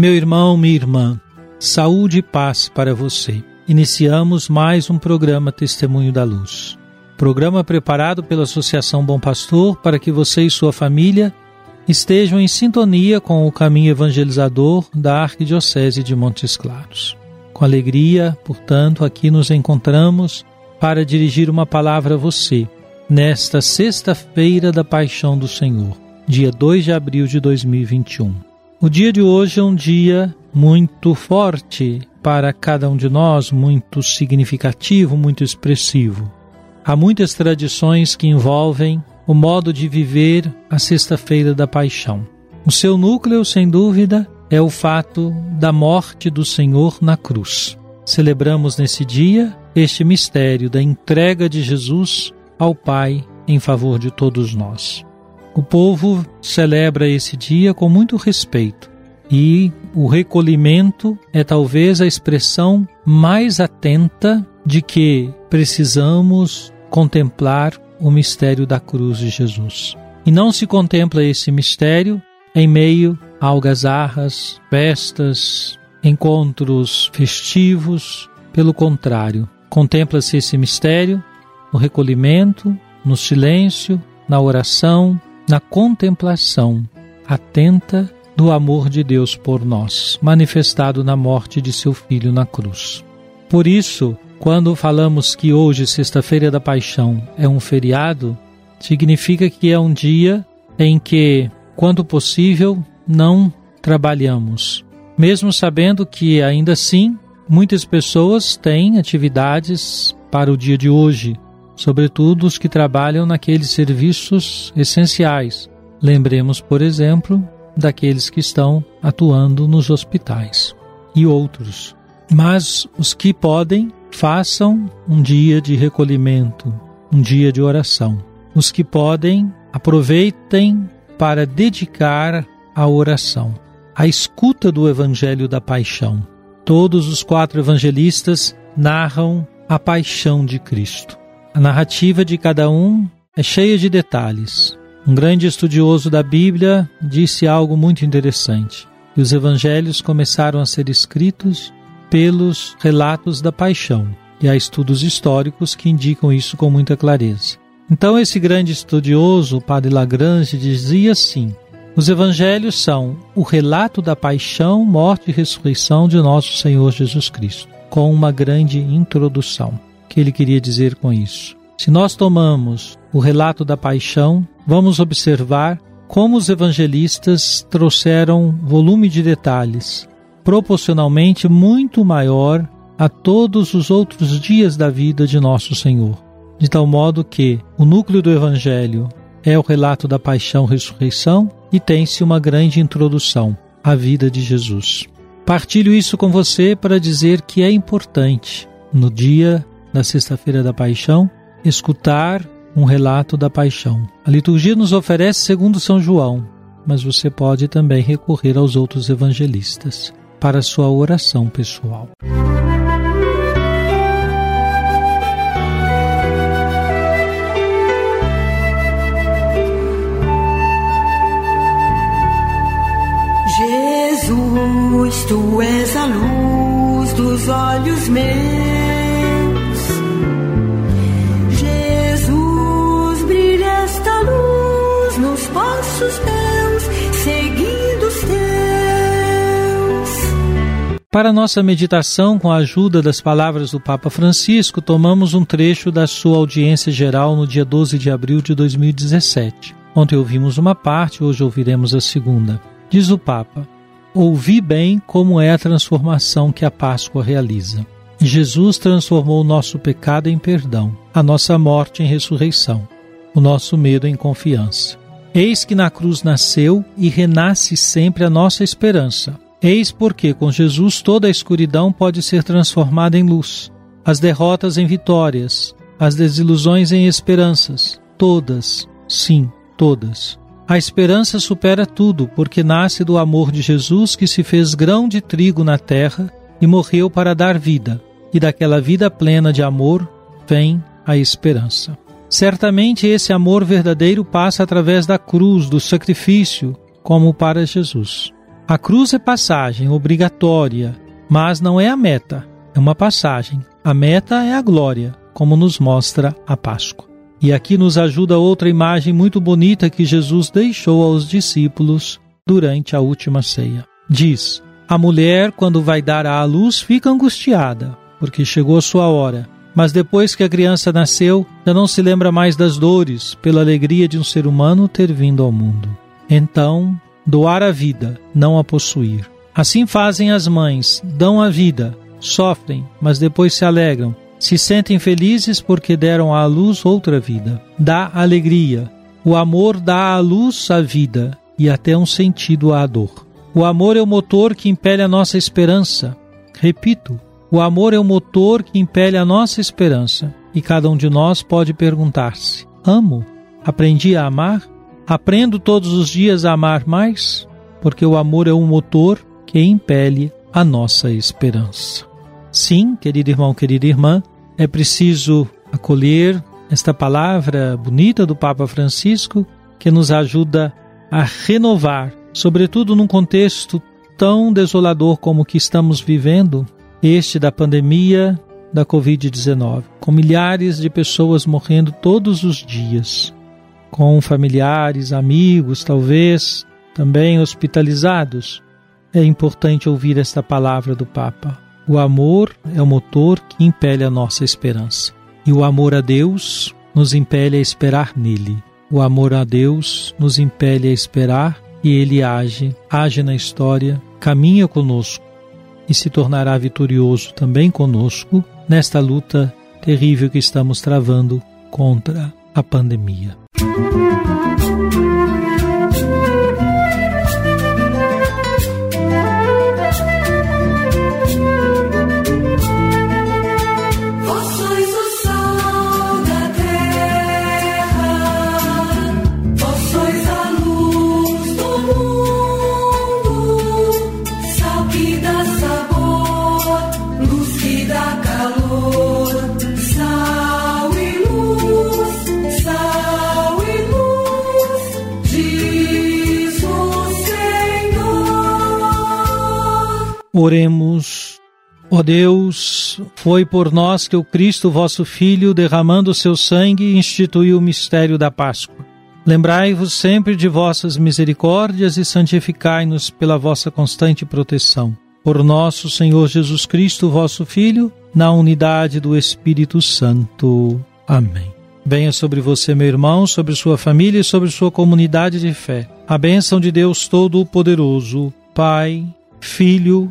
Meu irmão, minha irmã, saúde e paz para você. Iniciamos mais um programa Testemunho da Luz. Programa preparado pela Associação Bom Pastor para que você e sua família estejam em sintonia com o caminho evangelizador da Arquidiocese de Montes Claros. Com alegria, portanto, aqui nos encontramos para dirigir uma palavra a você nesta sexta-feira da Paixão do Senhor, dia 2 de abril de 2021. O dia de hoje é um dia muito forte para cada um de nós, muito significativo, muito expressivo. Há muitas tradições que envolvem o modo de viver a Sexta-feira da Paixão. O seu núcleo, sem dúvida, é o fato da morte do Senhor na cruz. Celebramos nesse dia este mistério da entrega de Jesus ao Pai em favor de todos nós. O povo celebra esse dia com muito respeito e o recolhimento é talvez a expressão mais atenta de que precisamos contemplar o mistério da cruz de Jesus. E não se contempla esse mistério em meio a algazarras, festas, encontros festivos. Pelo contrário, contempla-se esse mistério no recolhimento, no silêncio, na oração, na contemplação atenta do amor de Deus por nós, manifestado na morte de seu filho na cruz. Por isso, quando falamos que hoje, Sexta-feira da Paixão, é um feriado, significa que é um dia em que, quando possível, não trabalhamos. Mesmo sabendo que, ainda assim, muitas pessoas têm atividades para o dia de hoje, sobretudo os que trabalham naqueles serviços essenciais. Lembremos, por exemplo, daqueles que estão atuando nos hospitais e outros. Mas os que podem, façam um dia de recolhimento, um dia de oração. Os que podem, aproveitem para dedicar a oração, a escuta do Evangelho da Paixão. Todos os quatro evangelistas narram a paixão de Cristo. A narrativa de cada um é cheia de detalhes. Um grande estudioso da Bíblia disse algo muito interessante. Que os evangelhos começaram a ser escritos pelos relatos da paixão. E há estudos históricos que indicam isso com muita clareza. Então, esse grande estudioso, o padre Lagrange, dizia assim: os evangelhos são o relato da paixão, morte e ressurreição de nosso Senhor Jesus Cristo, com uma grande introdução. Que ele queria dizer com isso? Se nós tomamos o relato da paixão, vamos observar como os evangelistas trouxeram volume de detalhes, proporcionalmente muito maior a todos os outros dias da vida de nosso Senhor. De tal modo que o núcleo do evangelho é o relato da paixão ressurreição e tem-se uma grande introdução à vida de Jesus. Partilho isso com você para dizer que é importante, no dia da Sexta-feira da Paixão, escutar um relato da paixão. A liturgia nos oferece segundo São João, mas você pode também recorrer aos outros evangelistas para sua oração pessoal. Jesus, tu és a luz dos olhos meus. seguindo os teus. Para nossa meditação, com a ajuda das palavras do Papa Francisco, tomamos um trecho da sua audiência geral no dia 12 de abril de 2017. Ontem ouvimos uma parte, hoje ouviremos a segunda. Diz o Papa: Ouvi bem como é a transformação que a Páscoa realiza. Jesus transformou o nosso pecado em perdão, a nossa morte em ressurreição, o nosso medo em confiança. Eis que na cruz nasceu e renasce sempre a nossa esperança Eis porque com Jesus toda a escuridão pode ser transformada em luz, as derrotas em vitórias, as desilusões em esperanças, todas, sim, todas. A esperança supera tudo, porque nasce do amor de Jesus que se fez grão de trigo na terra e morreu para dar vida, e daquela vida plena de amor vem a esperança. Certamente esse amor verdadeiro passa através da cruz, do sacrifício, como para Jesus. A cruz é passagem obrigatória, mas não é a meta, é uma passagem. A meta é a glória, como nos mostra a Páscoa. E aqui nos ajuda outra imagem muito bonita que Jesus deixou aos discípulos durante a última ceia. Diz: A mulher, quando vai dar à luz, fica angustiada, porque chegou sua hora. Mas depois que a criança nasceu, já não se lembra mais das dores pela alegria de um ser humano ter vindo ao mundo. Então doar a vida, não a possuir. Assim fazem as mães, dão a vida, sofrem, mas depois se alegram, se sentem felizes porque deram à luz outra vida. Dá alegria. O amor dá à luz a vida e até um sentido à dor. O amor é o motor que impele a nossa esperança. Repito, o amor é o motor que impele a nossa esperança. E cada um de nós pode perguntar-se: amo? Aprendi a amar? Aprendo todos os dias a amar mais, porque o amor é um motor que impele a nossa esperança. Sim, querido irmão, querida irmã, é preciso acolher esta palavra bonita do Papa Francisco que nos ajuda a renovar, sobretudo num contexto tão desolador como o que estamos vivendo, este da pandemia da Covid-19, com milhares de pessoas morrendo todos os dias com familiares, amigos, talvez também hospitalizados, é importante ouvir esta palavra do Papa. O amor é o motor que impele a nossa esperança. E o amor a Deus nos impele a esperar nele. O amor a Deus nos impele a esperar e ele age, age na história, caminha conosco e se tornará vitorioso também conosco nesta luta terrível que estamos travando contra a pandemia. Oremos. Ó Deus, foi por nós que o Cristo, vosso Filho, derramando o seu sangue, instituiu o mistério da Páscoa. Lembrai-vos sempre de vossas misericórdias e santificai-nos pela vossa constante proteção. Por nosso Senhor Jesus Cristo, vosso Filho, na unidade do Espírito Santo. Amém. Venha sobre você, meu irmão, sobre sua família e sobre sua comunidade de fé. A bênção de Deus Todo-Poderoso, Pai, Filho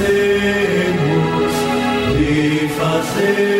vencemos e fazemos.